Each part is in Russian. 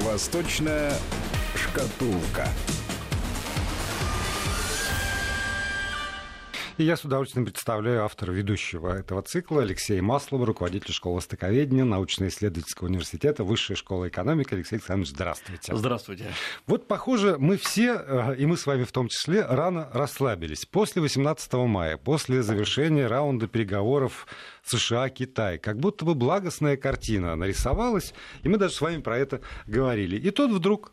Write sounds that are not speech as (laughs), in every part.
Восточная шкатулка. И я с удовольствием представляю автора ведущего этого цикла Алексея Маслова, руководитель школы востоковедения научно-исследовательского университета Высшая школа экономики. Алексей Александрович, здравствуйте. Здравствуйте. Вот, похоже, мы все, э, и мы с вами в том числе, рано расслабились. После 18 мая, после завершения раунда переговоров США-Китай, как будто бы благостная картина нарисовалась, и мы даже с вами про это говорили. И тут вдруг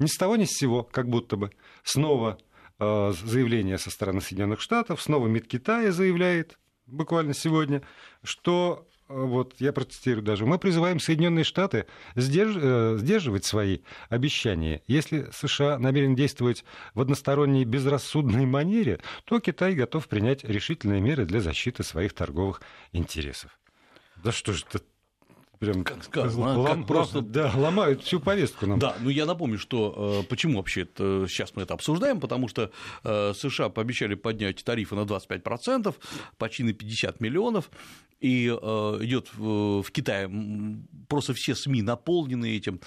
ни с того ни с сего, как будто бы, снова заявление со стороны Соединенных Штатов, снова МИД Китая заявляет буквально сегодня, что э, вот я процитирую даже, мы призываем Соединенные Штаты сдерж... Э, сдерживать свои обещания. Если США намерен действовать в односторонней безрассудной манере, то Китай готов принять решительные меры для защиты своих торговых интересов. Да что же это прям как сказано, а? лом, как просто да, ломают всю повестку нам. Да, ну я напомню, что э, почему вообще это, сейчас мы это обсуждаем, потому что э, США пообещали поднять тарифы на 25%, почти на 50 миллионов, и э, идет в Китае просто все СМИ наполнены этим,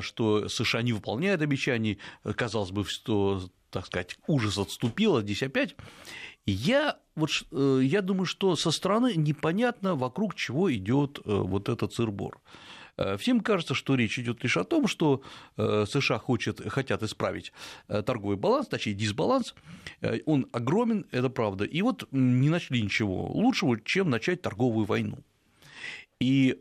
что США не выполняют обещаний, казалось бы, что так сказать, ужас отступил, а здесь опять. Я, вот, э, я думаю, что со стороны непонятно, вокруг чего идет э, вот этот цирбор. Э, всем кажется, что речь идет лишь о том, что США хочет, хотят исправить торговый баланс, точнее дисбаланс. Он огромен, это правда. И вот не начали ничего лучшего, чем начать торговую войну. И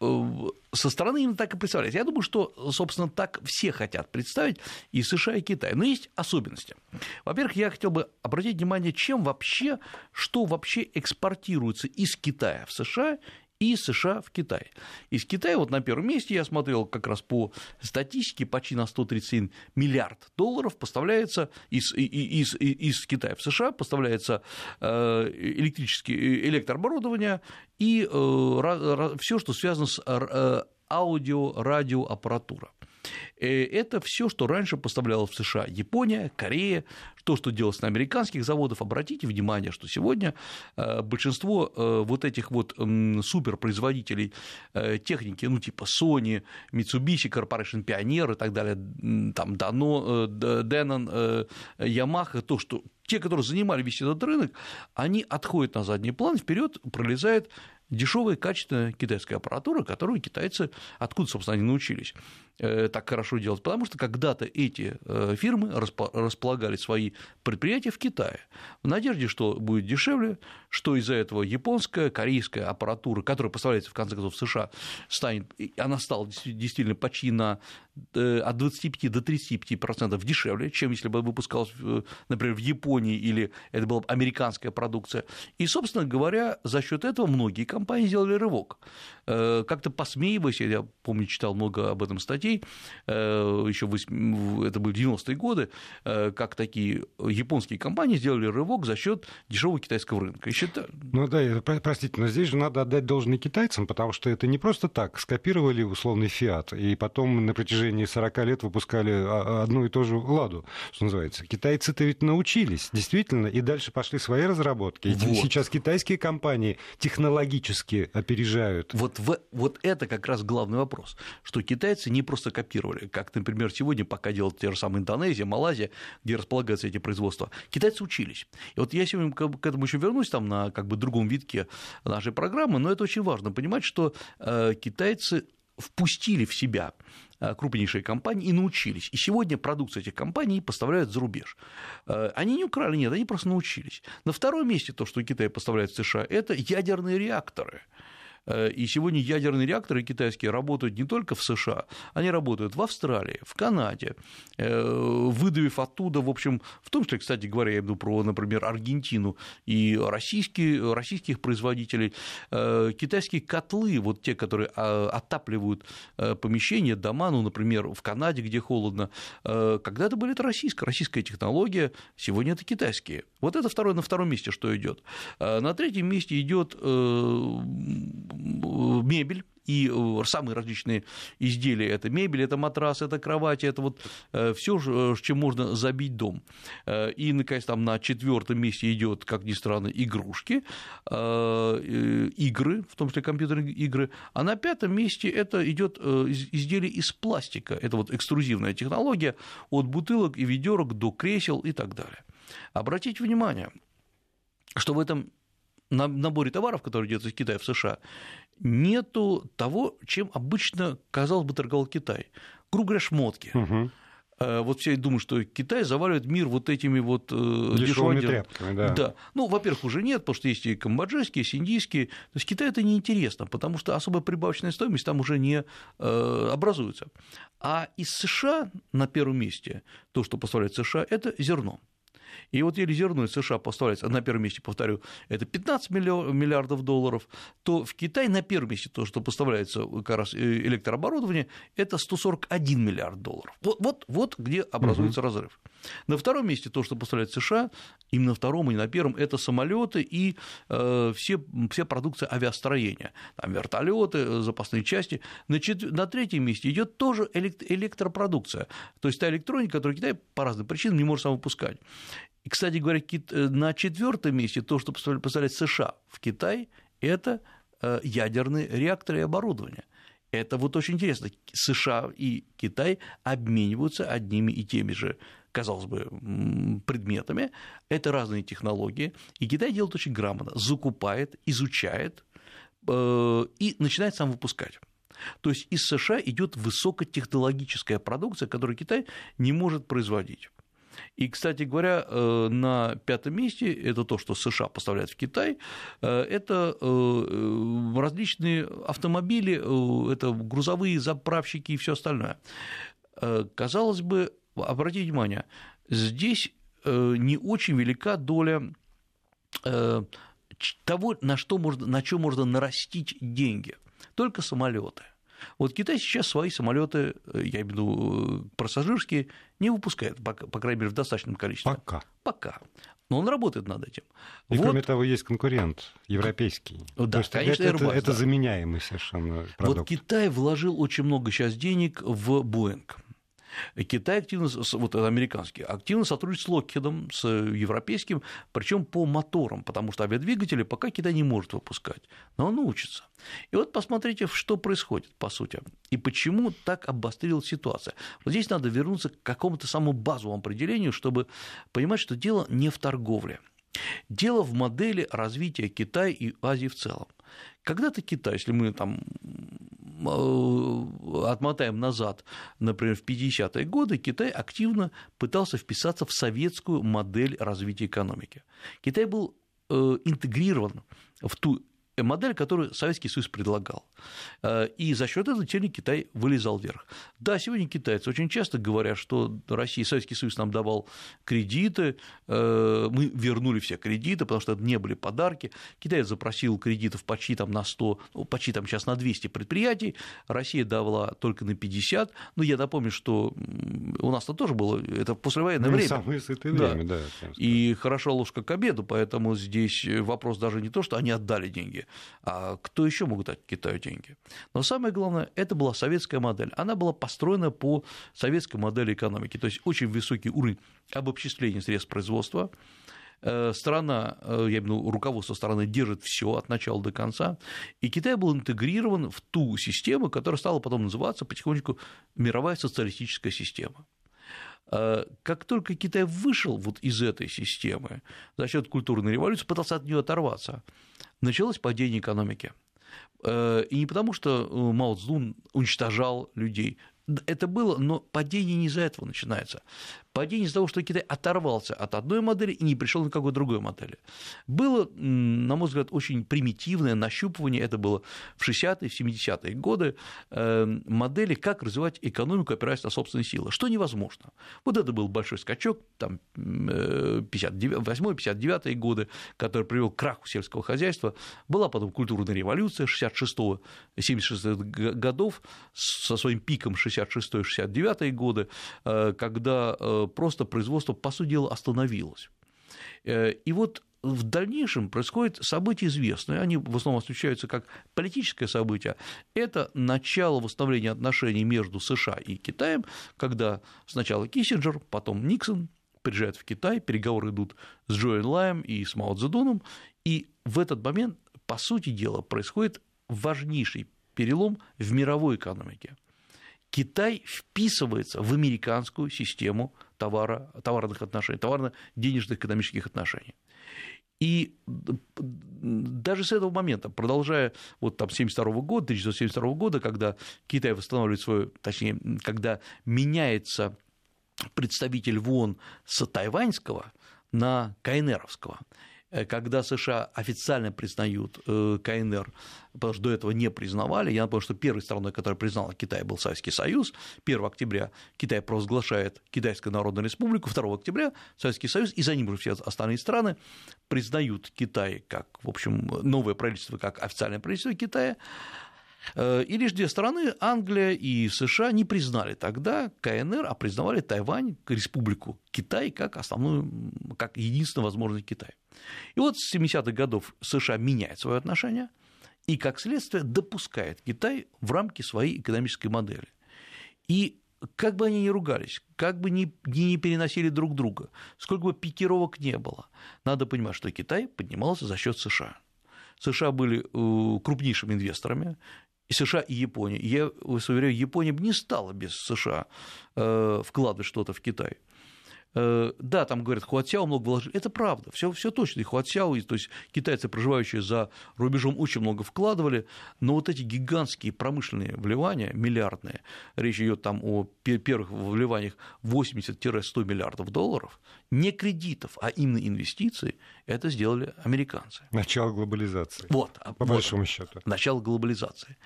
со стороны именно так и представляют. Я думаю, что, собственно, так все хотят представить и США, и Китай. Но есть особенности. Во-первых, я хотел бы обратить внимание, чем вообще, что вообще экспортируется из Китая в США и США в Китай. Из Китая вот на первом месте, я смотрел как раз по статистике, почти на 137 миллиард долларов поставляется из, из, из, из Китая в США, поставляется э, электрическое электрооборудование и э, все, что связано с э, аудио, радиоаппаратура. Это все, что раньше поставляло в США Япония, Корея, то, что делалось на американских заводах. Обратите внимание, что сегодня э, большинство э, вот этих вот суперпроизводителей э, техники, ну, типа Sony, Mitsubishi Corporation, Pioneer и так далее, там Dano, Denon, Yamaha, то, что те, которые занимали весь этот рынок, они отходят на задний план, вперед пролезает дешевая, качественная китайская аппаратура, которую китайцы, откуда, собственно, они научились так хорошо делать, потому что когда-то эти фирмы располагали свои предприятия в Китае, в надежде, что будет дешевле, что из-за этого японская, корейская аппаратура, которая поставляется в конце концов в США, станет, она стала действительно почти на, э, от 25 до 35% дешевле, чем если бы выпускалась, например, в Японии или это была бы американская продукция. И, собственно говоря, за счет этого многие сделали рывок. Э, как-то посмеиваясь, я помню, читал много об этом статей, э, еще это были 90-е годы, как такие японские компании сделали рывок за счет дешевого китайского рынка. И считаю... Ну да, простите, но здесь же надо отдать должное китайцам, потому что это не просто так. Скопировали условный фиат, и потом на протяжении 40 лет выпускали одну и ту же ладу, что называется. Китайцы-то ведь научились, действительно, и дальше пошли свои разработки. Вот. Сейчас китайские компании технологически опережают. Вот, в, вот это как раз главный вопрос, что китайцы не просто копировали, как, например, сегодня пока делают те же самые Индонезия, Малайзия, где располагаются эти производства, китайцы учились. И вот я сегодня к этому еще вернусь там на как бы другом витке нашей программы, но это очень важно понимать, что э, китайцы впустили в себя крупнейшие компании и научились. И сегодня продукцию этих компаний поставляют за рубеж. Э, они не украли, нет, они просто научились. На втором месте то, что Китай поставляет в США, это ядерные реакторы. Э, и сегодня ядерные реакторы китайские работают не только в США, они работают в Австралии, в Канаде, э, выдавив оттуда, в общем, в том числе, кстати говоря, я иду про, например, Аргентину и российские, российских производителей, э, китайские котлы, вот те, которые а, отапливают помещения, дома, ну, например, в Канаде, где холодно, когда-то были это российская, российская технология, сегодня это китайские. Вот это второе, на втором месте, что идет. На третьем месте идет мебель и самые различные изделия, это мебель, это матрас, это кровати, это вот все, чем можно забить дом. И, наконец, там на четвертом месте идет, как ни странно, игрушки, игры, в том числе компьютерные игры, а на пятом месте это идет изделие из пластика, это вот экструзивная технология от бутылок и ведерок до кресел и так далее. Обратите внимание, что в этом наборе товаров, который идет из Китая в США, нету того, чем обычно, казалось бы, торговал Китай. Грубо говоря, шмотки. Угу. Вот все думают, что Китай заваливает мир вот этими вот дешевыми тряпками, да. да. Ну, во-первых, уже нет, потому что есть и камбоджийские, есть индийские. То есть Китай это неинтересно, потому что особая прибавочная стоимость там уже не образуется. А из США на первом месте то, что поставляет США, это зерно. И вот если зерно из США поставляется, на первом месте, повторю, это 15 миллиардов долларов, то в Китай на первом месте то, что поставляется как раз э, электрооборудование, это 141 миллиард долларов. Вот, вот, вот где образуется угу. разрыв. На втором месте то, что поставляет США, именно на втором и на первом, это самолеты и э, все, все продукция авиастроения, там вертолеты, э, запасные части. На, чет... на третьем месте идет тоже электропродукция, то есть та электроника, которую Китай по разным причинам не может сам выпускать. И, кстати говоря, э, на четвертом месте то, что поставляет США в Китай, это э, ядерные реакторы и оборудование. Это вот очень интересно. США и Китай обмениваются одними и теми же, казалось бы, предметами. Это разные технологии. И Китай делает очень грамотно. Закупает, изучает э, и начинает сам выпускать. То есть из США идет высокотехнологическая продукция, которую Китай не может производить. И, кстати говоря, э, на пятом месте это то, что США поставляют в Китай, э, это э, различные автомобили, это грузовые заправщики и все остальное. Казалось бы, обратите внимание, здесь не очень велика доля того, на что можно, на чем можно нарастить деньги. Только самолеты – вот Китай сейчас свои самолеты, э, я имею в виду э, пассажирские, не выпускает, по, по крайней мере, в достаточном количестве. Пока. Пока. Но он работает над этим. И вот. кроме того, есть конкурент европейский. Да, есть конечно, это, Airbus, это, это заменяемый совершенно продукт. Вот Китай вложил очень много сейчас денег в Boeing. Китай активно, вот американский, активно сотрудничает с Локхедом, с европейским, причем по моторам, потому что авиадвигатели пока Китай не может выпускать, но он научится. И вот посмотрите, что происходит, по сути, и почему так обострилась ситуация. Вот здесь надо вернуться к какому-то самому базовому определению, чтобы понимать, что дело не в торговле. Дело в модели развития Китая и Азии в целом. Когда-то Китай, если мы там отмотаем назад, например, в 50-е годы, Китай активно пытался вписаться в советскую модель развития экономики. Китай был э, интегрирован в ту модель, которую Советский Союз предлагал. Э, и за счет этого тени Китай вылезал вверх. Да, сегодня китайцы очень часто говорят, что Россия, Советский Союз нам давал кредиты, э, мы вернули все кредиты, потому что это не были подарки. Китай запросил кредитов почти там на 100, ну, почти там сейчас на 200 предприятий, Россия давала только на 50. Но я напомню, что у нас-то тоже было, это послевоенное ну, время. Самое сытое да. время, да. И хорошо ложка к обеду, поэтому здесь вопрос даже не то, что они отдали деньги, а кто еще могут дать Китаю деньги? Но самое главное, это была советская модель. Она была построена по советской модели экономики, то есть очень высокий уровень обобществления средств производства, э, страна, э, я имею в виду руководство страны держит все от начала до конца, и Китай был интегрирован в ту систему, которая стала потом называться потихонечку мировая социалистическая система. Э, как только Китай вышел вот из этой системы за счет культурной революции, пытался от нее оторваться, началось падение экономики. Э, и не потому, что э, Мао Цзун уничтожал людей, это было, но падение не из-за этого начинается падение из-за того, что Китай оторвался от одной модели и не пришел ни к какой другой модели. Было, на мой взгляд, очень примитивное нащупывание, это было в 60-е, в 70-е годы, эм, модели, как развивать экономику, опираясь на собственные силы, что невозможно. Вот это был большой скачок, там, 58-59 годы, который привел к краху сельского хозяйства, была потом культурная революция 66-76 годов со своим пиком 66-69 годы, э, когда э, просто производство, по сути дела, остановилось. Э, и вот в дальнейшем происходят события известные, они в основном освещаются как политическое событие. Это начало восстановления отношений между США и Китаем, когда сначала Киссинджер, потом Никсон приезжают в Китай, переговоры идут с Джоэн Лаем и с Мао Цзэдуном, и в этот момент, по сути дела, происходит важнейший перелом в мировой экономике. Китай вписывается в американскую систему товара, товарных отношений, товарно-денежных экономических отношений. И даже с этого момента, продолжая вот там 1972 года, 1972 года, когда Китай восстанавливает свою, точнее, когда меняется представитель в ООН с тайваньского на кайнеровского, когда США официально признают э, КНР, потому что до этого не признавали, я напомню, что первой страной, которая признала Китай, был Советский Союз, 1 октября Китай провозглашает Китайскую Народную Республику, 2 октября Советский Союз, и за ним уже все остальные страны признают Китай как, в общем, новое правительство, как официальное правительство Китая, Э, и лишь две страны, Англия и США, не признали тогда КНР, а признавали Тайвань, республику Китай, как основную, как единственную возможность Китая. И вот с 70-х годов США меняет свое отношение и, как следствие, допускает Китай в рамки своей экономической модели. И как бы они ни ругались, как бы ни, ни переносили друг друга, сколько бы пикировок не было, надо понимать, что Китай поднимался за счет США. США были э, крупнейшими инвесторами, и США, и Япония. Я вас уверяю, Япония бы не стала без США э, вкладывать что-то в Китай. Э, да, там говорят, Хуатсяо много вложили. Это правда, все, все точно. И Хуатсяо, то есть китайцы, проживающие за рубежом, очень много вкладывали, но вот эти гигантские промышленные вливания, миллиардные, речь идет там о первых вливаниях 80-100 миллиардов долларов, не кредитов, а именно инвестиций, это сделали американцы. Начало глобализации. Вот, по вот, большому счету. Начало глобализации.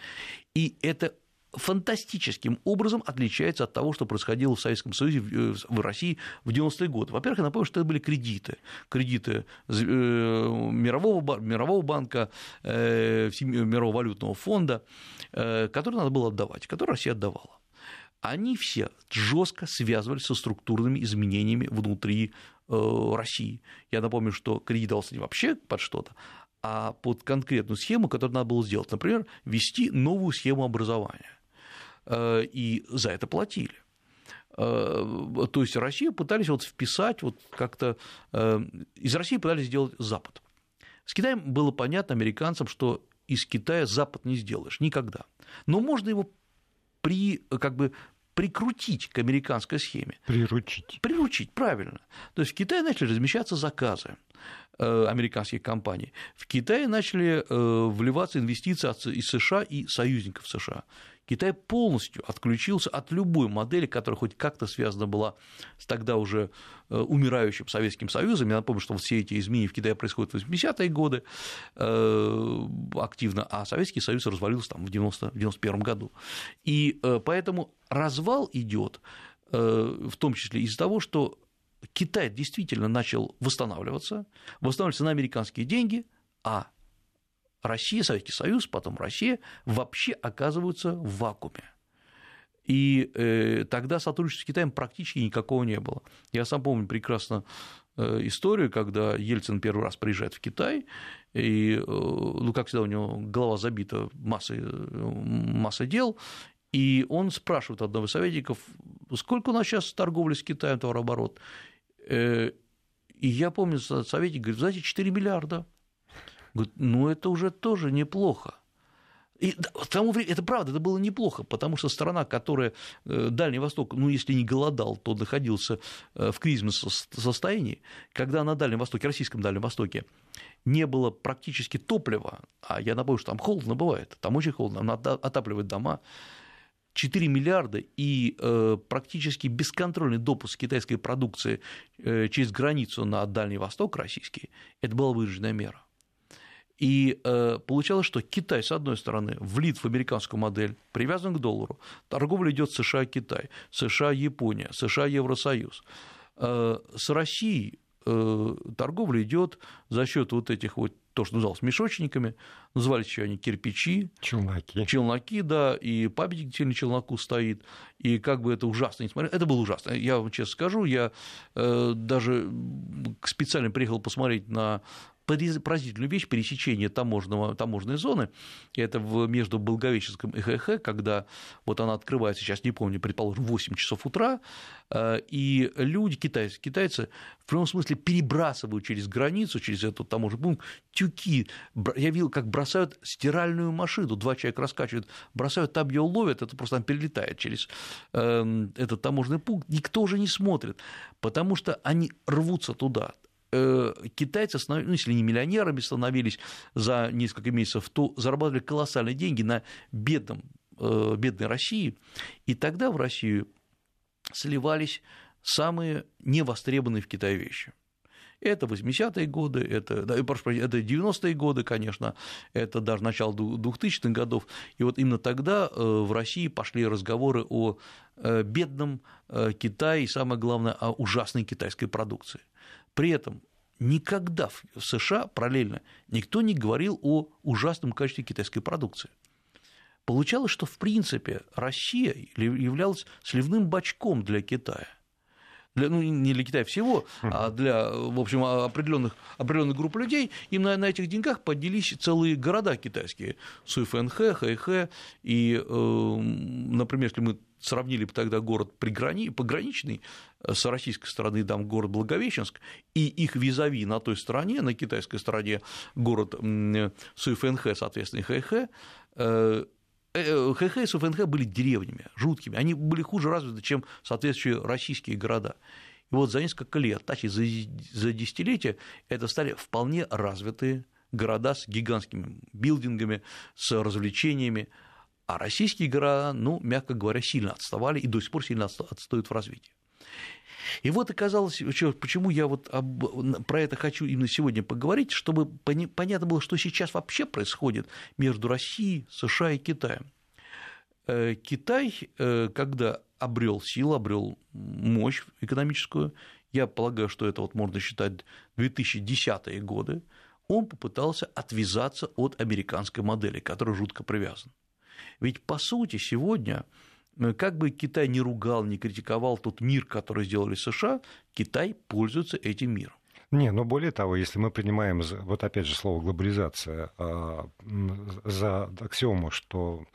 И это фантастическим образом отличается от того, что происходило в Советском Союзе, в э, России в 90-е годы. Во-первых, я напомню, что это были кредиты. Кредиты э, Мирового, Мирового банка, э, Мирового валютного фонда, которые надо было отдавать, которые Россия отдавала. Они все жестко связывались со структурными изменениями внутри России. Я напомню, что кредит дался не вообще под что-то, а под конкретную схему, которую надо было сделать. Например, ввести новую схему образования. Э, и за это платили. Э, то есть Россию пытались вот вписать, вот как-то э, из России пытались сделать Запад. С Китаем было понятно американцам, что из Китая Запад не сделаешь никогда. Но можно его при, как бы прикрутить к американской схеме. Приручить. Приручить, правильно. То есть в Китае начали размещаться заказы американских компаний. В Китае начали вливаться инвестиции из США и союзников США. Китай полностью отключился от любой модели, которая хоть как-то связана была с тогда уже э, умирающим Советским Союзом. Я напомню, что все эти изменения в Китае происходят в 80-е годы э, активно, а Советский Союз развалился там в 1991 году. И э, поэтому развал идет в том числе из-за того, что Китай действительно начал восстанавливаться, восстанавливаться на американские деньги, а Россия, Советский Союз, потом Россия вообще оказываются в вакууме. И э, тогда сотрудничества с Китаем практически никакого не было. Я сам помню прекрасно э, историю, когда Ельцин первый раз приезжает в Китай, и, э, ну, как всегда, у него голова забита массой, массой дел, и он спрашивает одного из советников, сколько у нас сейчас торговли с Китаем, товарооборот. И я помню, советник говорит, знаете, 4 миллиарда. Говорит, ну это уже тоже неплохо. И к тому времени, это правда, это было неплохо, потому что страна, которая э, Дальний Восток, ну, если не голодал, то находился э, в кризисном состоянии, когда на Дальнем Востоке, российском Дальнем Востоке, не было практически топлива, а я напомню, что там холодно бывает, там очень холодно, надо отапливать дома, 4 миллиарда и э, практически бесконтрольный допуск китайской продукции через границу на Дальний Восток российский, это была вынужденная мера. И э, получалось, что Китай, с одной стороны, влит в американскую модель, привязан к доллару, торговля идет США-Китай, США-Япония, США-Евросоюз. Э, с Россией торговля идет за счет вот этих вот то, что называлось мешочниками, назывались еще они кирпичи. Челноки. Челноки, да, и памятник на челноку стоит, и как бы это ужасно, несмотря... Это было ужасно. Я вам честно скажу, я э, даже специально приехал посмотреть на поразительную вещь пересечения таможенного, таможенной зоны. Это в, между Благовещенском и ХХ, когда вот она открывается, сейчас не помню, предположим, в 8 часов утра, э, и люди, китайцы, китайцы в прямом смысле перебрасывают через границу, через этот таможенный пункт тюки. Я видел, как бросают стиральную машину, два человека раскачивают, бросают, там ее ловят, это просто там перелетает через эм, этот таможенный пункт, никто уже не смотрит, потому что они рвутся туда. Э, китайцы, ну, если не миллионерами становились за несколько месяцев, то зарабатывали колоссальные деньги на бедном, э, бедной России, и тогда в Россию сливались самые невостребованные в Китае вещи. Это 80-е годы, это, да, прошу это 90-е годы, конечно, это даже начало 2000-х годов. И вот именно тогда э, в России пошли разговоры о бедном Китае и, самое главное, о ужасной китайской продукции. При этом никогда в США параллельно никто не говорил о ужасном качестве китайской продукции. Получалось, что в принципе Россия являлась сливным бачком для Китая. Для, ну, не для Китая всего, а для, в общем, определенных, определенных групп людей, им на, на этих деньгах поднялись целые города китайские, Суйфэнхэ, Хэйхэ, и, э, например, если мы сравнили бы тогда город приграни... пограничный с российской стороны, там город Благовещенск, и их визави на той стороне, на китайской стороне город Суйфэнхэ, соответственно, Хэйхэ, э, э, Хэхэ и Суфэнхэ были деревнями, жуткими, они были хуже развиты, чем соответствующие российские города. И вот за несколько лет, точнее, за, за десятилетия, это стали вполне развитые города с гигантскими билдингами, с развлечениями, а российские города, ну, мягко говоря, сильно отставали и до сих пор сильно отстают в развитии. И вот оказалось, почему я вот об, про это хочу именно сегодня поговорить, чтобы понятно было, что сейчас вообще происходит между Россией, США и Китаем. Э, Китай, э, когда обрел силу, обрел мощь экономическую, я полагаю, что это вот можно считать 2010-е годы, он попытался отвязаться от американской модели, которая жутко привязана. Ведь, по сути, сегодня, как бы Китай не ругал, не критиковал тот мир, который сделали США, Китай пользуется этим миром. Не, но более того, если мы принимаем, вот опять же слово глобализация, а, за аксиому, что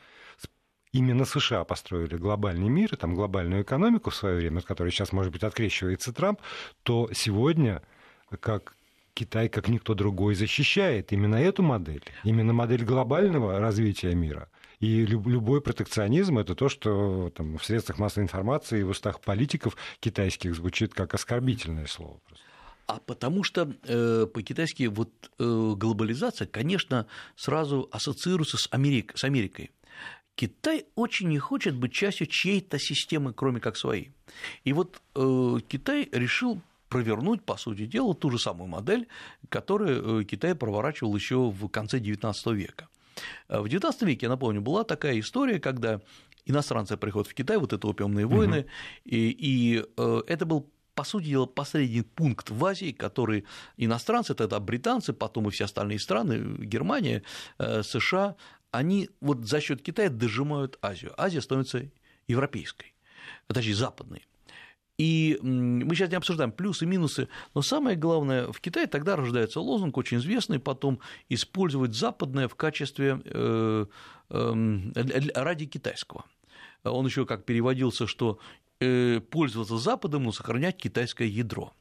именно США построили глобальный мир, там глобальную экономику в свое время, от которой сейчас, может быть, открещивается Трамп, то сегодня, как Китай, как никто другой, защищает именно эту модель, именно модель глобального развития мира. И любой протекционизм – это то, что там, в средствах массовой информации и в устах политиков китайских звучит как оскорбительное слово. А потому что э, по-китайски вот э, глобализация, конечно, сразу ассоциируется с, Америк, с Америкой. Китай очень не хочет быть частью чьей-то системы, кроме как своей. И вот э, Китай решил провернуть, по сути дела, ту же самую модель, которую э, Китай проворачивал еще в конце XIX века. Э, в XIX веке, я напомню, была такая история, когда иностранцы приходят в Китай, вот это опиумные войны, угу. и, и э, это был по сути дела, последний пункт в Азии, который иностранцы, тогда британцы, потом и все остальные страны, Германия, э, США, они вот за счет Китая дожимают Азию. Азия становится европейской, точнее, западной. И мы сейчас не обсуждаем плюсы и минусы, но самое главное, в Китае тогда рождается лозунг, очень известный, потом использовать западное в качестве э, эм, ради китайского. Он еще как переводился, что э, пользоваться Западом, но сохранять китайское ядро.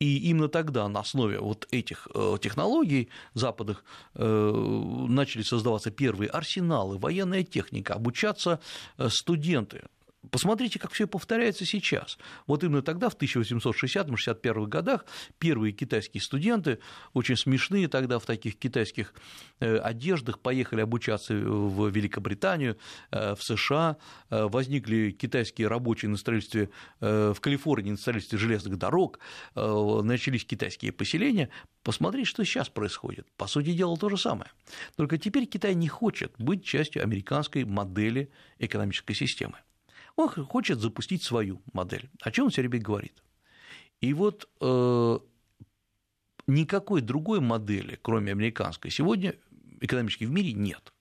И именно тогда на основе вот этих э, технологий западных начали создаваться первые арсеналы, военная техника, обучаться студенты. Посмотрите, как все повторяется сейчас. Вот именно тогда, в 1860-61 годах, первые китайские студенты, очень смешные тогда в таких китайских э, одеждах, поехали обучаться в Великобританию, э, в США, э, возникли китайские рабочие на строительстве в Калифорнии, на строительстве железных дорог, начались китайские поселения. Посмотрите, что сейчас происходит. По сути дела, то же самое. Только теперь Китай не хочет быть частью американской модели экономической системы. Он хочет запустить свою модель. О чем он все время говорит? И вот э, никакой другой модели, кроме американской, сегодня экономически в мире нет.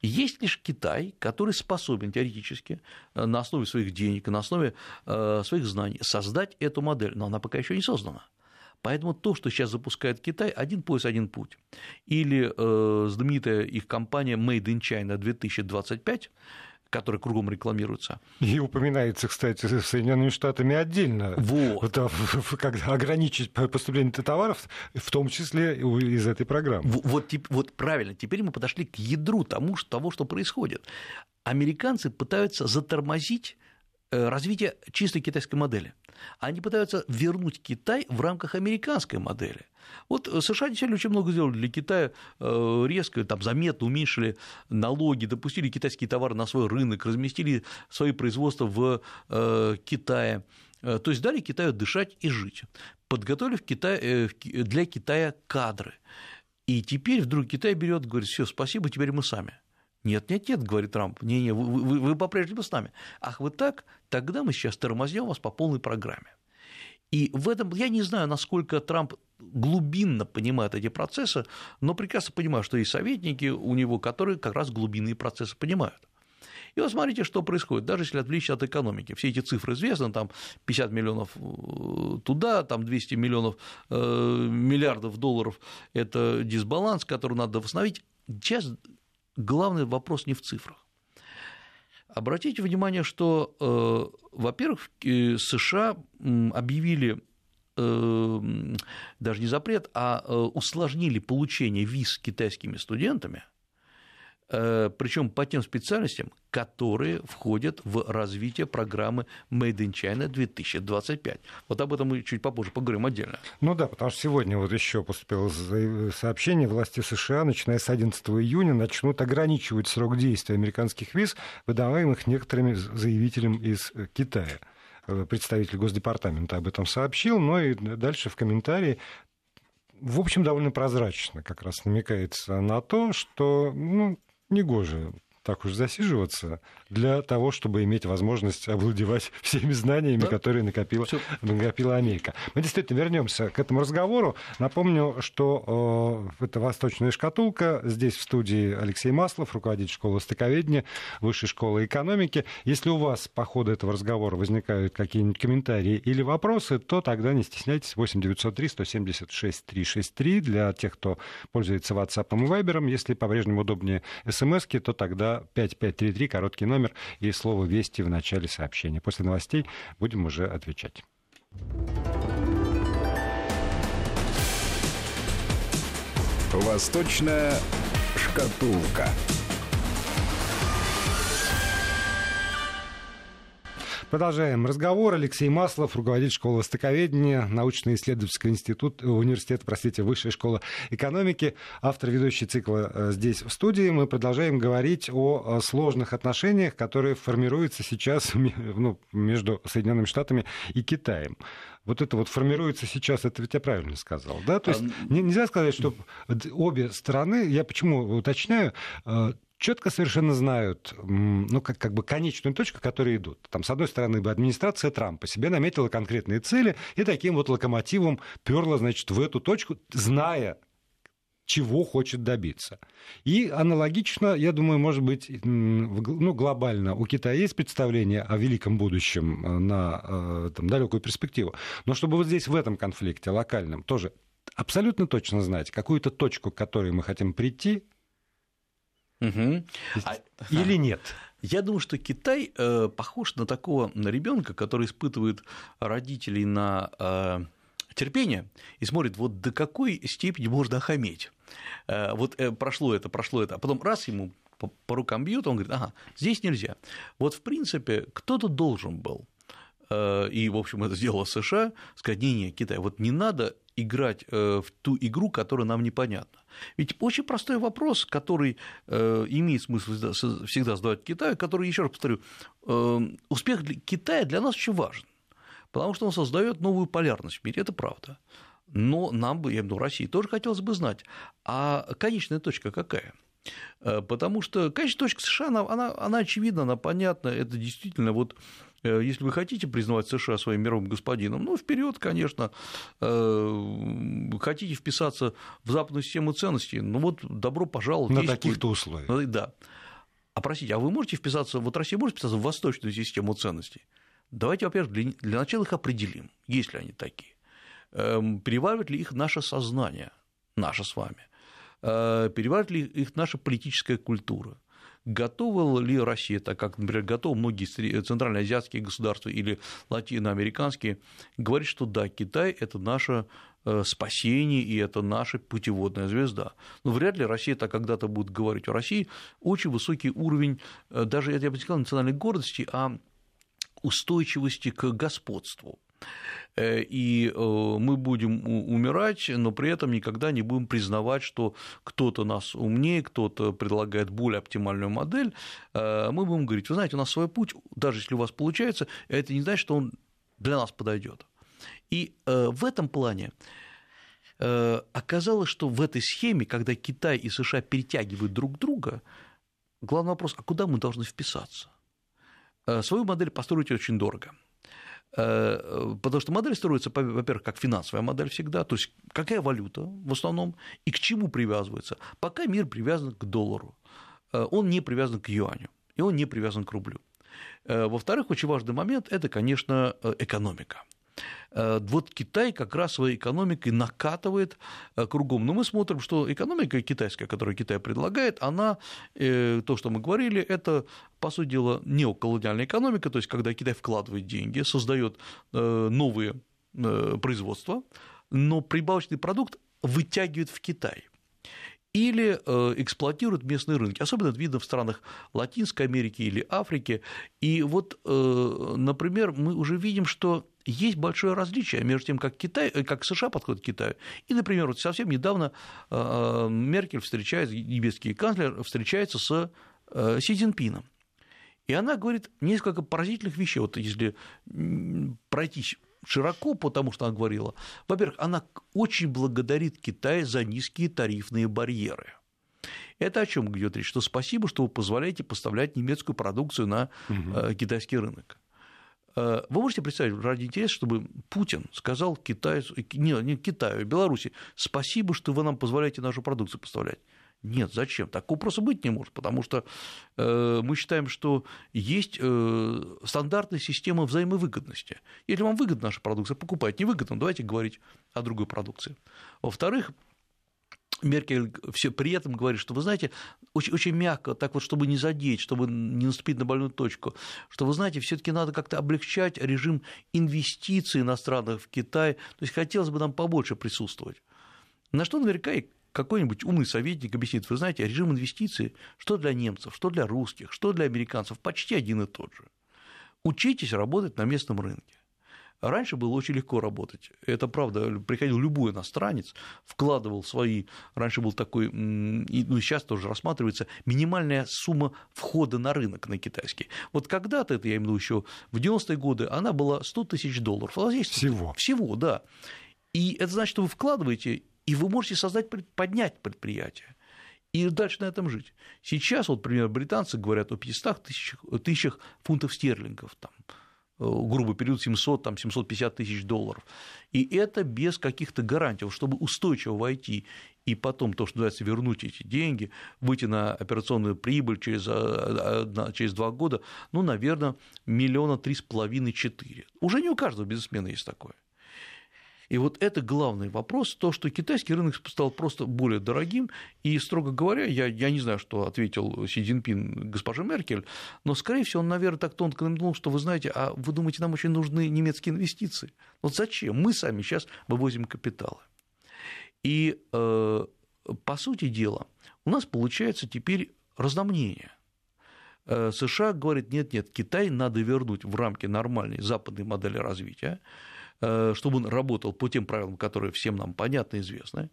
Есть лишь Китай, который способен теоретически э, на основе своих денег, на основе э, своих знаний создать эту модель, но она пока еще не создана. Поэтому то, что сейчас запускает Китай, один пояс, один путь. Или э, знаменитая их компания Made in China 2025, которые кругом рекламируются. И упоминается, кстати, Соединенными Штатами отдельно. Вот. Когда ограничить поступление товаров, в том числе из этой программы. Вот, вот правильно, теперь мы подошли к ядру тому, того, что происходит. Американцы пытаются затормозить развитие чистой китайской модели. Они пытаются вернуть Китай в рамках американской модели. Вот США действительно очень много сделали для Китая, э, резко, там, заметно уменьшили налоги, допустили китайские товары на свой рынок, разместили свои производства в э, Китае. То есть дали Китаю дышать и жить, подготовив для Китая кадры. И теперь вдруг Китай берет, говорит, все, спасибо, теперь мы сами. Нет, нет, нет, говорит Трамп, не, не, вы, вы, вы по-прежнему с нами. Ах, вы так? Тогда мы сейчас тормознем вас по полной программе. И в этом я не знаю, насколько Трамп глубинно понимает эти процессы, но прекрасно понимаю, что есть советники у него, которые как раз глубинные процессы понимают. И вот смотрите, что происходит, даже если отвлечься от экономики. Все эти цифры известны, там 50 миллионов э, туда, там 200 миллионов, э, миллиардов долларов – это дисбаланс, который надо восстановить. Сейчас главный вопрос не в цифрах. Обратите внимание, что, э, во-первых, США объявили э, даже не запрет, а э, усложнили получение виз китайскими студентами Э, причем по тем специальностям, которые входят в развитие программы Made in China 2025. Вот об этом мы чуть попозже поговорим отдельно. Ну да, потому что сегодня вот еще поступило сообщение, власти США, начиная с 11 июня, начнут ограничивать срок действия американских виз, выдаваемых некоторыми заявителям из Китая э, представитель Госдепартамента об этом сообщил, но и дальше в комментарии в общем, довольно прозрачно как раз намекается на то, что ну, негоже так уж засиживаться для того, чтобы иметь возможность овладевать (laughs) всеми знаниями, да? которые накопила, накопила Америка. Мы действительно вернемся к этому разговору. Напомню, что э, это «Восточная шкатулка». Здесь в студии Алексей Маслов, руководитель школы стыковедения, Высшей школы экономики. Если у вас по ходу этого разговора возникают какие-нибудь комментарии или вопросы, то тогда не стесняйтесь. 8 903 176 363 для тех, кто пользуется WhatsApp и Viber. Если по-прежнему удобнее смс то тогда 5533, короткий номер и слово «Вести» в начале сообщения. После новостей будем уже отвечать. Восточная шкатулка. Продолжаем разговор. Алексей Маслов, руководитель школы востоковедения, научно-исследовательского института, университета, простите, Высшая школа экономики, автор ведущий цикла э, здесь в студии. Мы продолжаем говорить о сложных отношениях, которые формируются сейчас (laughs) ну, между Соединенными Штатами и Китаем вот это вот формируется сейчас, это ведь я правильно сказал, да? То есть а... нельзя сказать, что обе стороны, я почему уточняю, э, четко совершенно знают, ну, как, как бы конечную точку, к которой идут. Там, с одной стороны, администрация Трампа себе наметила конкретные цели и таким вот локомотивом перла, значит, в эту точку, зная, чего хочет добиться. И аналогично, я думаю, может быть, ну, глобально у Китая есть представление о великом будущем э, на э, там, далекую перспективу. Но чтобы вот здесь, в этом конфликте локальном, тоже абсолютно точно знать какую-то точку, к которой мы хотим прийти, Угу. (laughs) Или нет? Я думаю, что Китай э, похож на такого ребенка, который испытывает родителей на э, терпение и смотрит, вот до какой степени можно охаметь. Э, вот прошло это, прошло это, а потом раз ему по, рукам бьют, он говорит, ага, здесь нельзя. Вот в принципе кто-то должен был и, в общем, это сделала США, сказать, не-не, Китай, вот не надо играть э, в ту игру, которая нам непонятна. Ведь очень простой вопрос, который э, имеет смысл всегда задавать Китаю, который, еще раз повторю, э, успех Китая для нас очень важен, потому что он создает новую полярность в мире, это правда. Но нам бы, я имею в виду России, тоже хотелось бы знать, а конечная точка какая? Потому что конечная точка США, она, она, она очевидна, она понятна, это действительно вот Э, если вы хотите признавать США своим мировым господином, ну, вперед, конечно, э, хотите вписаться в западную систему ценностей, ну вот добро пожаловать. На таких-то условиях. Да. А простите, а вы можете вписаться, вот Россия может вписаться в восточную систему ценностей? Давайте, во-первых, для, для начала их определим, есть ли они такие. Эм, переваривает ли их наше сознание, наше с вами? Э, переваривает ли их наша политическая культура? Готова ли Россия, так как, например, готовы многие центральноазиатские государства или латиноамериканские, говорить, что да, Китай – это наше э, спасение, и это наша путеводная звезда. Но вряд ли Россия так когда-то будет говорить. У России очень высокий уровень, э, даже, я бы не сказал, национальной гордости, а устойчивости к господству. Э, и э, мы будем умирать, но при этом никогда не будем признавать, что кто-то нас умнее, кто-то предлагает более оптимальную модель. Э, мы будем говорить, вы знаете, у нас свой путь, даже если у вас получается, это не значит, что он для нас подойдет. И в этом плане оказалось, что в этой схеме, когда Китай и США перетягивают друг друга, главный вопрос, а куда мы должны вписаться? Свою модель построить очень дорого. Э, потому что модель строится, во-первых, как финансовая модель всегда, то есть какая валюта в основном и к чему привязывается. Пока мир привязан к доллару, э, он не привязан к юаню, и он не привязан к рублю. Э, во-вторых, очень важный момент – это, конечно, экономика. Э, вот Китай как раз своей экономикой накатывает э, кругом. Но мы смотрим, что экономика китайская, которую Китай предлагает, она, э, то, что мы говорили, это, по сути дела, неоколониальная экономика, то есть когда Китай вкладывает деньги, создает новые производства, но прибавочный продукт вытягивает в Китай или эксплуатируют местные рынки. Особенно это видно в странах Латинской Америки или Африки. И вот, например, мы уже видим, что есть большое различие между тем, как, Китай, э, как США подходят к Китаю. И, например, вот совсем недавно э, э, Меркель встречается, немецкий канцлер встречается с Си Цзиньпином. И она говорит несколько поразительных вещей. Вот если пройтись широко, потому что она говорила, во-первых, она очень благодарит Китай за низкие тарифные барьеры. Это о чем идет речь? Что спасибо, что вы позволяете поставлять немецкую продукцию на угу. китайский рынок. Э, вы можете представить, ради интереса, чтобы Путин сказал китайцу, не, не Китаю, а Беларуси, спасибо, что вы нам позволяете нашу продукцию поставлять. Нет, зачем? Такого просто быть не может, потому что э, мы считаем, что есть э, стандартная система взаимовыгодности. Если вам выгодна наша продукция, покупайте. Невыгодно, давайте говорить о другой продукции. Во-вторых, Меркель все при этом говорит, что вы знаете, очень, очень мягко, так вот, чтобы не задеть, чтобы не наступить на больную точку, что вы знаете, все-таки надо как-то облегчать режим инвестиций иностранных в Китай, то есть хотелось бы нам побольше присутствовать. На что наверняка и какой-нибудь умный советник объяснит, вы знаете, режим инвестиций, что для немцев, что для русских, что для американцев, почти один и тот же. Учитесь работать на местном рынке. Раньше было очень легко работать. Это правда, приходил любой иностранец, вкладывал свои, раньше был такой, и, ну, сейчас тоже рассматривается, минимальная сумма входа на рынок на китайский. Вот когда-то, это я имею в виду еще в 90-е годы, она была 100 тысяч долларов. А здесь всего. Всего, да. И это значит, что вы вкладываете, и вы можете создать, поднять предприятие и дальше на этом жить. Сейчас, вот, например, британцы говорят о 500 тысячах, тысячах фунтов стерлингов, там, Э, грубо период 700, там, 750 тысяч долларов. И это без каких-то гарантий, чтобы устойчиво войти и потом, то, что называется, вернуть эти деньги, выйти на операционную прибыль через, э, через два года, ну, наверное, миллиона три с половиной четыре. Уже не у каждого бизнесмена есть такое. И вот это главный вопрос, то, что китайский рынок стал просто более дорогим, и, строго говоря, я, я не знаю, что ответил Си Цзиньпин госпоже Меркель, но, скорее всего, он, наверное, так тонко намекнул, что, вы знаете, а вы думаете, нам очень нужны немецкие инвестиции? Вот зачем? Мы сами сейчас вывозим капиталы. И, э, по сути дела, у нас получается теперь разномнение – э, США говорит, нет, нет, Китай надо вернуть в рамки нормальной западной модели развития, чтобы он работал по тем правилам, которые всем нам понятны и известны.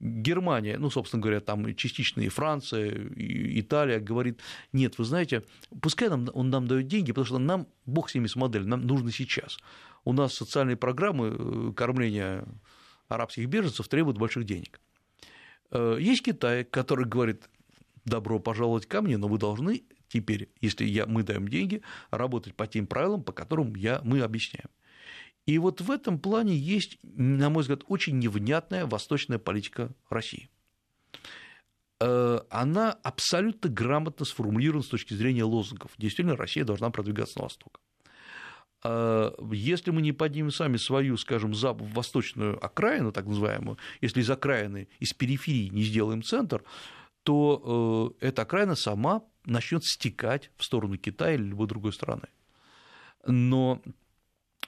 Германия, ну, собственно говоря, там частично и Франция, и Италия говорит, нет, вы знаете, пускай нам, он нам дает деньги, потому что нам, бог с ними с моделью, нам нужно сейчас. У нас социальные программы э, кормления арабских беженцев требуют больших денег. Э, есть Китай, который говорит, добро пожаловать ко мне, но вы должны теперь, если я, мы даем деньги, работать по тем правилам, по которым я, мы объясняем. И вот в этом плане есть, на мой взгляд, очень невнятная восточная политика России. Э, она абсолютно грамотно сформулирована с точки зрения лозунгов. Действительно, Россия должна продвигаться на восток. Э, если мы не поднимем сами свою, скажем, восточную окраину, так называемую, если из окраины, из периферии не сделаем центр, то э, эта окраина сама начнет стекать в сторону Китая или любой другой страны. Но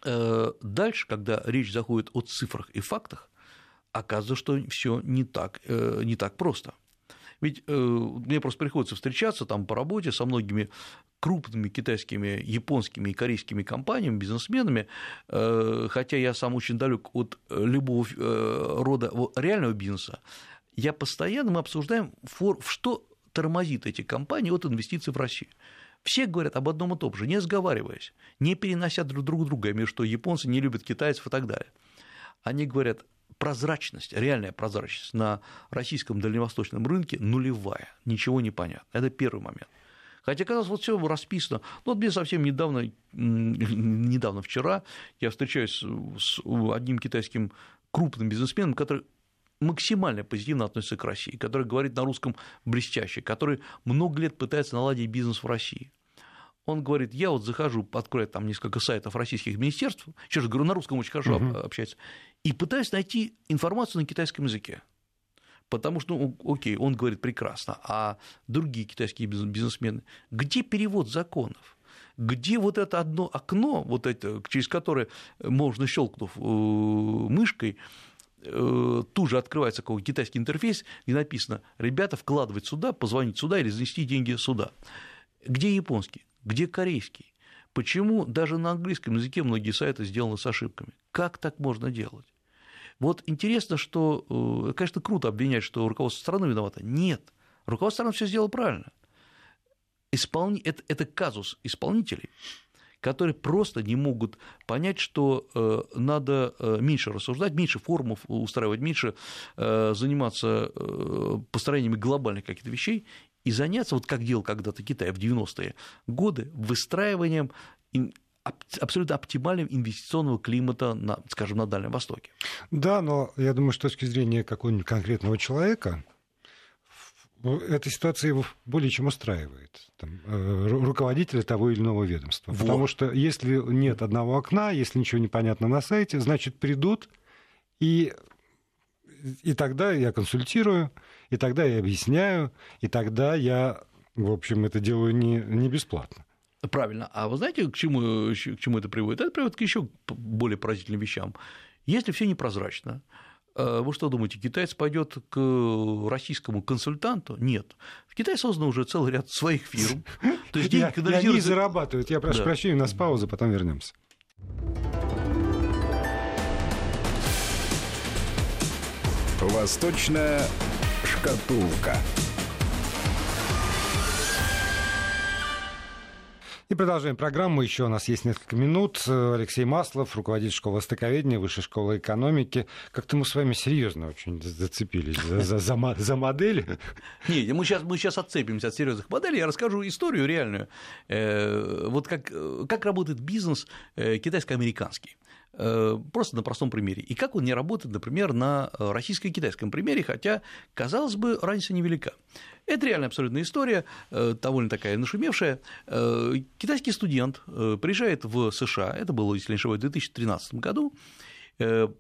дальше, когда речь заходит о цифрах и фактах, оказывается, что все не так, э, не так просто. Ведь э, мне просто приходится встречаться там по работе со многими крупными китайскими, японскими и корейскими компаниями, бизнесменами, хотя я сам очень далек от любого рода реального бизнеса, я постоянно мы обсуждаем, что тормозит эти компании от инвестиций в Россию. Все говорят об одном и том же, не сговариваясь, не перенося друг друга, имею что японцы не любят китайцев и так далее. Они говорят, прозрачность, реальная прозрачность на российском дальневосточном рынке нулевая, ничего не понятно. Это первый момент. Хотя, казалось, вот все расписано. Ну, вот мне совсем недавно, недавно вчера, я встречаюсь с одним китайским крупным бизнесменом, который максимально позитивно относится к России, который говорит на русском блестяще, который много лет пытается наладить бизнес в России. Он говорит, я вот захожу, открою там несколько сайтов российских министерств, еще же говорю, на русском очень хорошо uh-huh. общается, и пытаюсь найти информацию на китайском языке. Потому что, ну, окей, он говорит прекрасно, а другие китайские бизнесмены, где перевод законов? где вот это одно окно, вот это, через которое можно, щелкнув э, мышкой, тут же открывается какой китайский интерфейс, где написано «ребята, вкладывать сюда, позвонить сюда или занести деньги сюда». Где японский? Где корейский? Почему даже на английском языке многие сайты сделаны с ошибками? Как так можно делать? Вот интересно, что, э, конечно, круто обвинять, что руководство страны виновато. Нет, руководство страны все сделало правильно. Исполни... Это, это казус исполнителей которые просто не могут понять, что э, надо э, меньше рассуждать, меньше форумов устраивать, меньше э, заниматься построениями глобальных каких-то вещей и заняться, вот как делал когда-то Китай в 90-е годы, выстраиванием абсолютно оптимального инвестиционного климата, на, скажем, на Дальнем Востоке. Да, но я думаю, что с точки зрения какого-нибудь конкретного человека, эта ситуация его более чем устраивает, там, э, руководителя того или иного ведомства. Вот. Потому что если нет одного окна, если ничего не понятно на сайте, значит, придут, и, и тогда я консультирую, и тогда я объясняю, и тогда я, в общем, это делаю не, не бесплатно. Правильно. А вы знаете, к чему, к чему это приводит? Это приводит к еще более поразительным вещам. Если все непрозрачно, Э, вы что думаете, китаец пойдет к российскому консультанту? Нет. В Китае создан уже целый ряд своих фирм. То есть деньги канализируются... Они зарабатывают. Я прошу да. прощения, у нас пауза, потом вернемся. Восточная шкатулка. И продолжаем программу. Еще у нас есть несколько минут. Алексей Маслов, руководитель школы востоковедения, Высшей школы экономики. Как-то мы с вами серьезно очень зацепились за, за, за, за модели. Не, мы сейчас, мы сейчас отцепимся от серьезных моделей. Я расскажу историю реальную. Э, вот как, как работает бизнес э, китайско-американский. Э, просто на простом примере. И как он не работает, например, на российско-китайском примере, хотя, казалось бы, разница невелика. Это реально абсолютная история, э, довольно такая нашумевшая. Э, китайский студент приезжает в США, это было, если не ошибаюсь, в 2013 году, Э,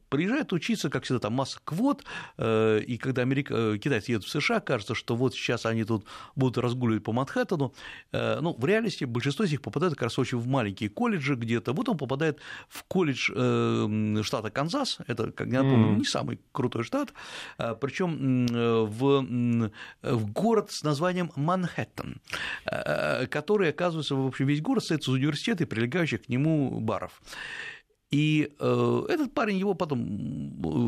приезжают учиться, как всегда, там масса квот, э, и когда Америка... Э, китайцы едут в США, кажется, что вот сейчас они тут будут разгуливать по Манхэттену, ну, в реальности большинство из них попадает как раз очень в маленькие колледжи где-то, вот он попадает в колледж штата Канзас, это, как я помню, не самый крутой штат, причем в, в город с названием Манхэттен, который, оказывается, в общем, весь город состоит из университета и прилегающих к нему баров. И э, этот парень, его потом,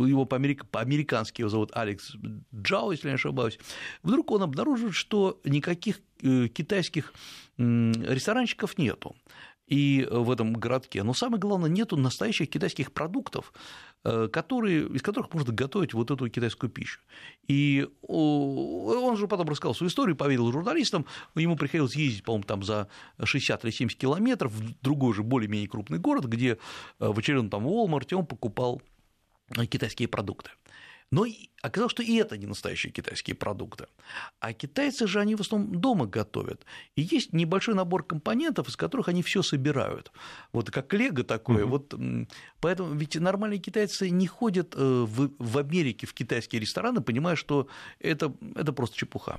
его по-американски его зовут Алекс Джао, если не ошибаюсь, вдруг он обнаруживает, что никаких э, китайских ресторанчиков нету. И в этом городке. Но самое главное, нету настоящих китайских продуктов, э, которые, из которых можно готовить вот эту китайскую пищу. И он же потом рассказал свою историю, поверил журналистам, ему приходилось ездить, по-моему, там за 60 или 70 километров в другой же более-менее крупный город, где э, в очередном там Walmart он покупал китайские продукты. Но оказалось, что и это не настоящие китайские продукты. А китайцы же они в основном дома готовят. И есть небольшой набор компонентов, из которых они все собирают. Вот как лего такое. Угу. Вот, поэтому ведь нормальные китайцы не ходят э, в, в Америке в китайские рестораны, понимая, что это, это просто чепуха.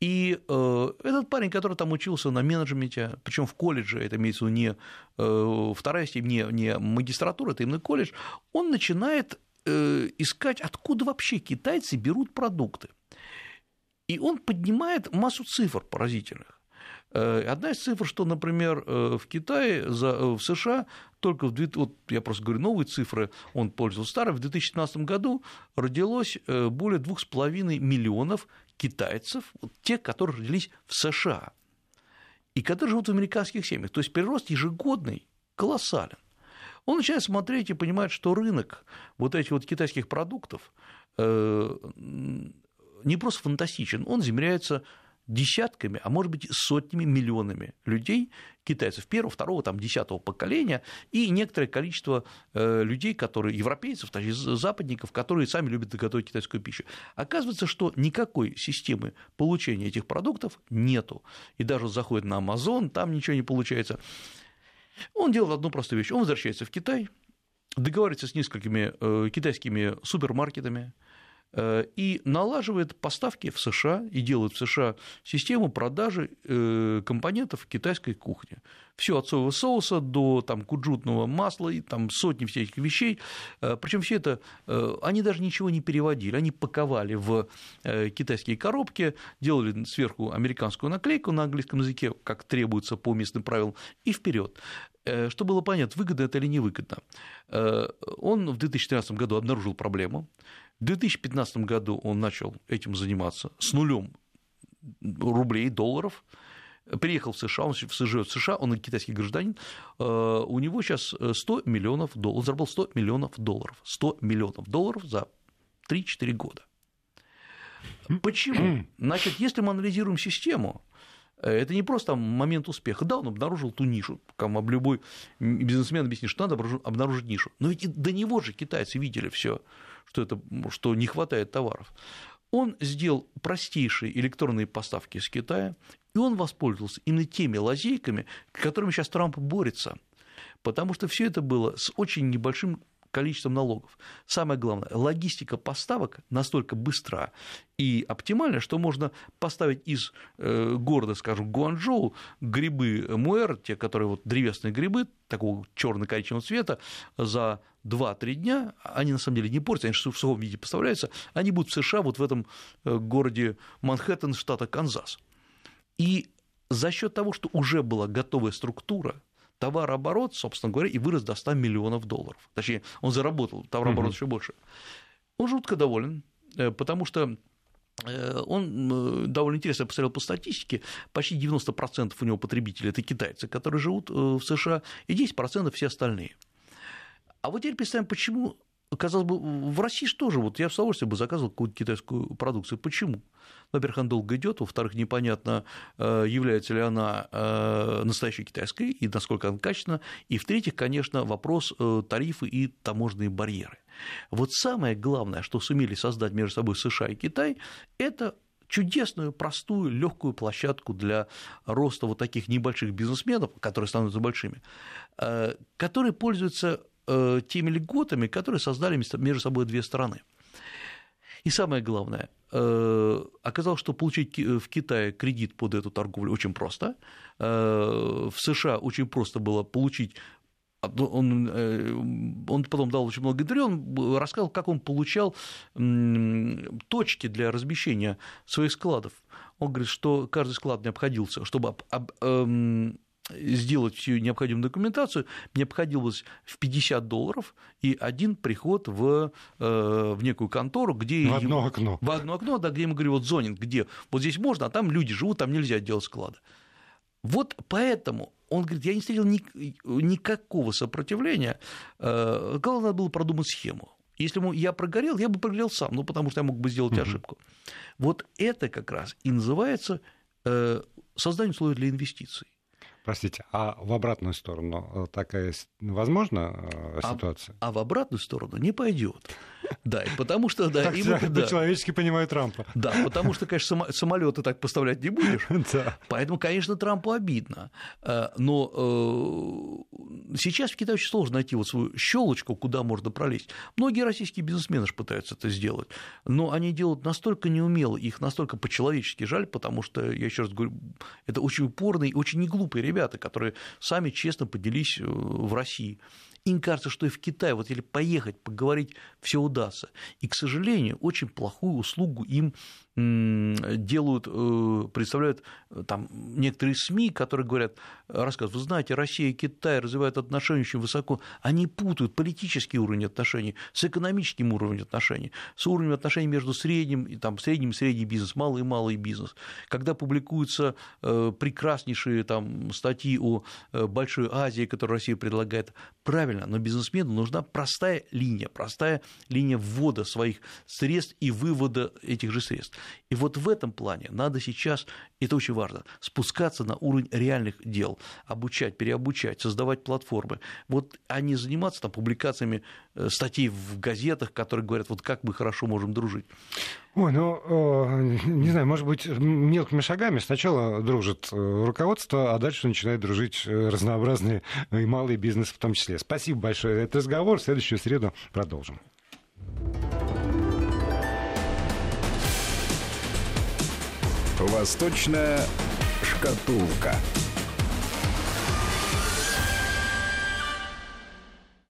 И э, этот парень, который там учился на менеджменте, причем в колледже, это имеется в виду не э, вторая степень, не, не магистратура, это именно колледж, он начинает искать, откуда вообще китайцы берут продукты. И он поднимает массу цифр поразительных. Э, одна из цифр, что, например, э, в Китае, в США только в, вот я просто говорю новые цифры, он пользовался старым, в 2015 году родилось более 2,5 миллионов китайцев, те, которые родились в США, и которые живут в американских семьях. То есть прирост ежегодный колоссален. Он начинает смотреть и понимает, что рынок вот этих вот китайских продуктов э, не просто фантастичен, он измеряется десятками, а может быть сотнями миллионами людей, китайцев первого, второго, там, десятого поколения, и некоторое количество э, людей, которые, европейцев, есть западников, которые сами любят готовить китайскую пищу. Оказывается, что никакой системы получения этих продуктов нету. И даже заходит на Amazon, там ничего не получается. Он делал одну простую вещь. Он возвращается в Китай, договаривается с несколькими э, китайскими супермаркетами, и налаживает поставки в США и делает в США систему продажи э, компонентов китайской кухни. Все от соевого соуса до там, куджутного масла и там сотни всяких вещей. Причем все это они даже ничего не переводили, они паковали в китайские коробки, делали сверху американскую наклейку на английском языке, как требуется по местным правилам, и вперед. Э, что было понятно, выгодно это или невыгодно. Э, он в 2013 году обнаружил проблему. В 2015 году он начал этим заниматься с нулем рублей, долларов. Приехал в США, он живет в США, он китайский гражданин, э, у него сейчас 100 миллионов долларов, он заработал 100 миллионов долларов, 100 миллионов долларов за 3-4 года. Почему? (clears throat) Значит, если мы анализируем систему, Э, это не просто момент успеха. Да, он обнаружил ту нишу, кому любой бизнесмен объяснит, что надо обнаружить нишу. Но ведь до него же китайцы видели все, что, это, что не хватает товаров. Он сделал простейшие электронные поставки из Китая, и он воспользовался именно теми лазейками, которыми сейчас Трамп борется. Потому что все это было с очень небольшим количеством налогов. Самое главное, логистика поставок настолько быстра и оптимальна, что можно поставить из э, города, скажем, Гуанчжоу грибы муэр, те, которые вот древесные грибы, такого черно-коричневого цвета, за 2-3 дня, они на самом деле не портятся, они в сухом виде поставляются, они будут в США, вот в этом э, городе Манхэттен, штата Канзас. И за счет того, что уже была готовая структура, товарооборот, собственно говоря, и вырос до 100 миллионов долларов. Точнее, он заработал товарооборот угу. еще больше. Он жутко доволен, э, потому что э, он э, довольно интересно посмотрел по статистике, почти 90% у него потребителей – это китайцы, которые живут в США, и 10% все остальные. А вот теперь представим, почему казалось бы, в России же тоже, вот я с удовольствием бы заказывал какую-то китайскую продукцию. Почему? Во-первых, она долго идет, во-вторых, непонятно, э, является ли она э, настоящей китайской и насколько она качественна, и в-третьих, конечно, вопрос э, тарифы и таможенные барьеры. Вот самое главное, что сумели создать между собой США и Китай, это чудесную, простую, легкую площадку для роста вот таких небольших бизнесменов, которые становятся большими, которые пользуются теми льготами, которые создали между собой две страны. И самое главное, э, оказалось, что получить в Китае кредит под эту торговлю очень просто. Э, в США очень просто было получить он, он потом дал очень много интервью, он рассказал, как он получал точки для размещения своих складов. Он говорит, что каждый склад необходился, чтобы эм, сделать всю необходимую документацию, необходилось в 50 долларов и один приход в, э, в некую контору, где... В одно окно. В одно окно, да, где ему говорю, вот зонинг, где вот здесь можно, а там люди живут, там нельзя делать склады. Вот поэтому он говорит, я не встретил ни, никакого сопротивления. Э, главное, надо было продумать схему. Если бы я прогорел, я бы прогорел сам, ну, потому что я мог бы сделать угу. ошибку. Вот это как раз и называется э, создание условий для инвестиций. Простите, а в обратную сторону э, такая возможна э, ситуация? А, а в обратную сторону не пойдет. Да, потому что да, так, ему, да. по-человечески понимаю Трампа. Да, потому что, конечно, самолеты так поставлять не будешь. (laughs) Да. Поэтому, конечно, Трампу обидно. Э, но сейчас в Китае очень сложно найти вот свою щелочку, куда можно пролезть. Многие российские бизнесмены же пытаются это сделать, но они делают настолько неумело, их настолько по-человечески жаль, потому что, я еще раз говорю, это очень упорные и очень неглупые ребята, которые сами честно поделились э, в России. Им кажется, что и в Китае, вот если поехать, поговорить, все удастся. И, к сожалению, очень плохую услугу им делают, э, представляют э, там некоторые СМИ, которые говорят, рассказывают, вы знаете, Россия и Китай развивают отношения очень высоко, они путают политический уровень отношений с экономическим уровнем отношений, с уровнем отношений между средним, и, там, средним средний бизнес, малый и малый бизнес. Когда публикуются э, прекраснейшие там, статьи о Большой Азии, которую Россия предлагает, правильно, но бизнесмену нужна простая линия, простая линия ввода своих средств и вывода этих же средств. И вот в этом плане надо сейчас, это очень важно, спускаться на уровень реальных дел, обучать, переобучать, создавать платформы. Вот, а не заниматься там, публикациями э, статей в газетах, которые говорят, вот как мы хорошо можем дружить. Ой, ну, э, не знаю, может быть, мелкими шагами. Сначала дружит э, руководство, а дальше начинает дружить разнообразные и малый бизнес в том числе. Спасибо большое за этот разговор. В следующую среду продолжим. Восточная шкатулка.